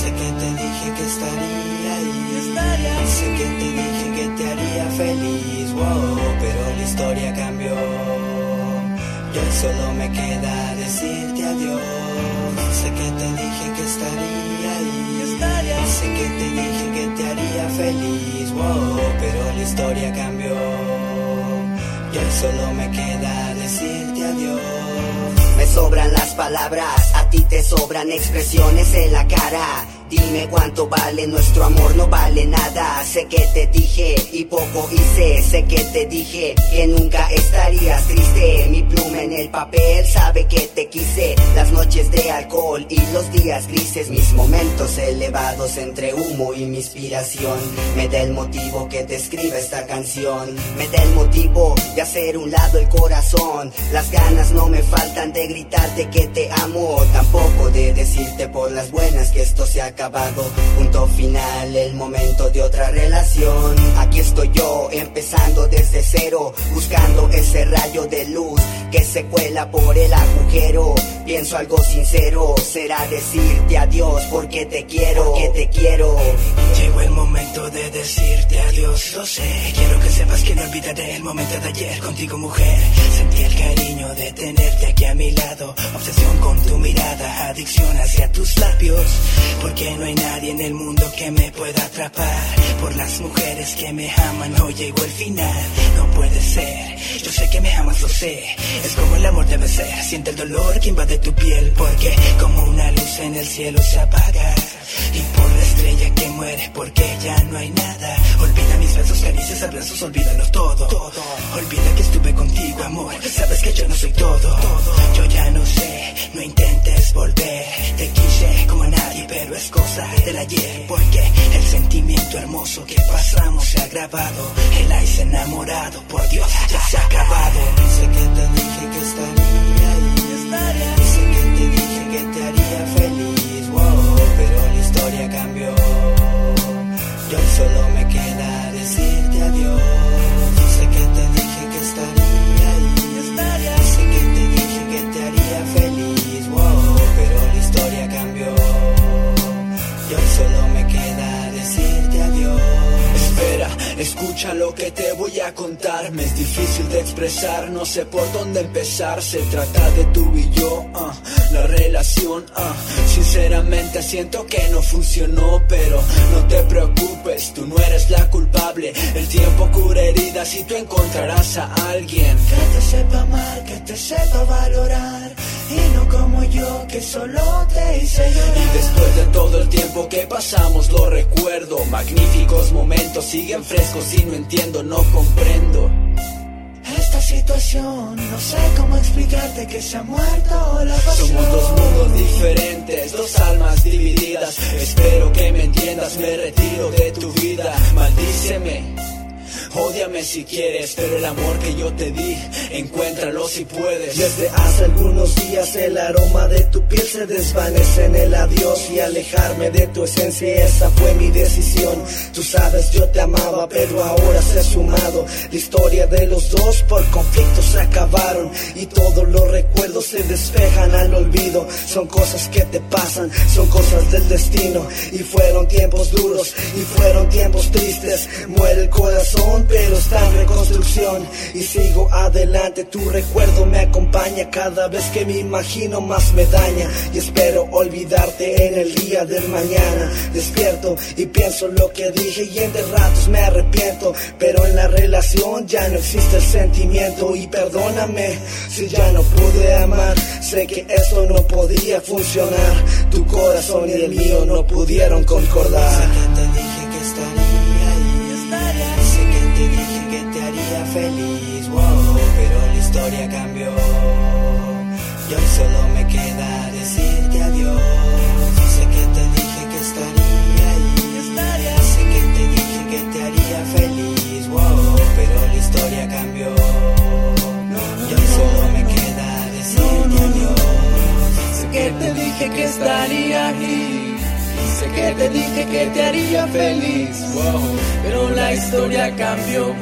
Sé que te dije que estaría ahí. Sé que te dije que te haría feliz. Wow, pero la historia cambió. Y hoy solo me queda decirte adiós. Sé que te dije que estaría ahí. Sé que te dije que te haría feliz. Wow, pero la historia cambió. Y hoy solo me queda decirte adiós. Sobran las palabras, a ti te sobran expresiones en la cara. Dime cuánto vale nuestro amor, no vale nada. Sé que te dije y poco hice. Sé que te dije que nunca estarías triste. Mi pluma en el papel sabe que te quise. Las noches de alcohol y los días grises, mis momentos elevados entre humo y mi inspiración. Me da el motivo que te escriba esta canción. Me da el motivo de hacer un lado el corazón. Las ganas no me faltan de gritarte que te amo. Tampoco de decirte por las buenas que esto se Punto final, el momento de otra relación. Aquí estoy yo, empezando desde cero, buscando ese rayo de luz que se cuela por el agujero. Pienso algo sincero, será decirte adiós porque te quiero, porque te quiero. Lo sé. Quiero que sepas que no olvidaré el momento de ayer contigo, mujer. Sentí el cariño de tenerte aquí a mi lado. Obsesión con tu mirada, adicción hacia tus labios. Porque no hay nadie en el mundo que me pueda atrapar. Por las mujeres que me aman, no llegó el final. No puede ser, yo sé que me amas, lo sé. Es como el amor debe ser. Siente el dolor que invade tu piel. Porque como una luz en el cielo se apaga. Y por la estrella que muere, porque ya no hay nada. Olvida besos, caricias, abrazos, olvídalo todo. todo. Olvida que estuve contigo, amor. Sabes que yo no soy todo. todo. Yo ya no sé, no intentes volver. Te quise como a nadie, pero es cosa del ayer. Porque el sentimiento hermoso que pasamos se ha grabado. El ice enamorado, por Dios, ya se ha acabado. Sé que te dije que estaría ahí. Sé que te dije que te haría feliz, wow, pero la historia cambió. Y hoy solo me estaría ahí. Sé que te dije que te haría feliz, wow, pero la historia cambió. Y hoy solo me queda decirte adiós. Espera, escucha lo que te voy a contar. Me es difícil de expresar, no sé por dónde empezar. Se trata de tú y yo, ah, la relación. ah. Sinceramente siento que no funcionó, pero no te preocupes, tú no eres la culpable. El tiempo cura heridas y tú encontrarás a alguien Que te sepa amar, que te sepa valorar. Y no como yo, que solo te hice llorar. Y después de todo el tiempo que pasamos lo recuerdo. Magníficos momentos siguen frescos y no entiendo, no comprendo. Esta situación, no sé cómo explicarte que se ha muerto la pasión. Somos dos mundos diferentes, dos almas divididas. Espero que me entiendas, me retiro de tu vida. Maldíceme Ódiame si quieres, pero el amor que yo te di, encuéntralo si puedes. Desde hace algunos días el aroma de tu piel se desvanece en el adiós y alejarme de tu esencia, esa fue mi decisión. Sabes, yo te amaba, pero ahora se ha sumado. La historia de los dos por conflictos se acabaron y todos los recuerdos se despejan al olvido. Son cosas que te pasan, son cosas del destino y fueron tiempos duros y fueron tiempos tristes. Muere el corazón, pero está en reconstrucción y sigo adelante. Tu recuerdo me acompaña cada vez que me imagino más me daña y espero olvidarte en el día del mañana. Despierto y pienso lo que dije y en de ratos me arrepiento, pero en la relación ya no existe el sentimiento y perdóname si ya no pude amar. Sé que eso no podía funcionar. Tu corazón y el mío no pudieron concordar. Te dije que estaría ahí. Sé que te dije que te haría feliz. Wow. Pero la historia cambió.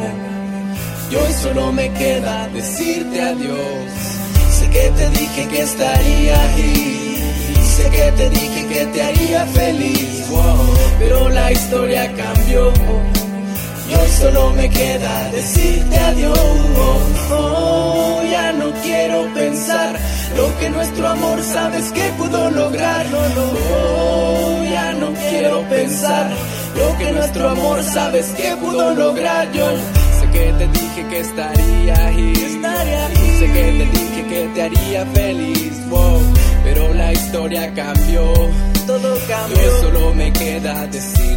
Y hoy solo me queda decirte adiós. Sé que te dije que estaría ahí. Sé que te dije que te haría feliz. Wow. Pero la historia cambió. Y hoy solo me queda decirte adiós. Oh, ya no quiero pensar lo que nuestro amor sabes que pudo lograr. No, no, oh, ya no quiero pensar lo que nuestro amor sabes que pudo lograr. Yo sé que te dije que estaría ahí. Sé que te dije que te haría feliz. Wow, pero la historia cambió. Todo cambió. Y solo me queda decir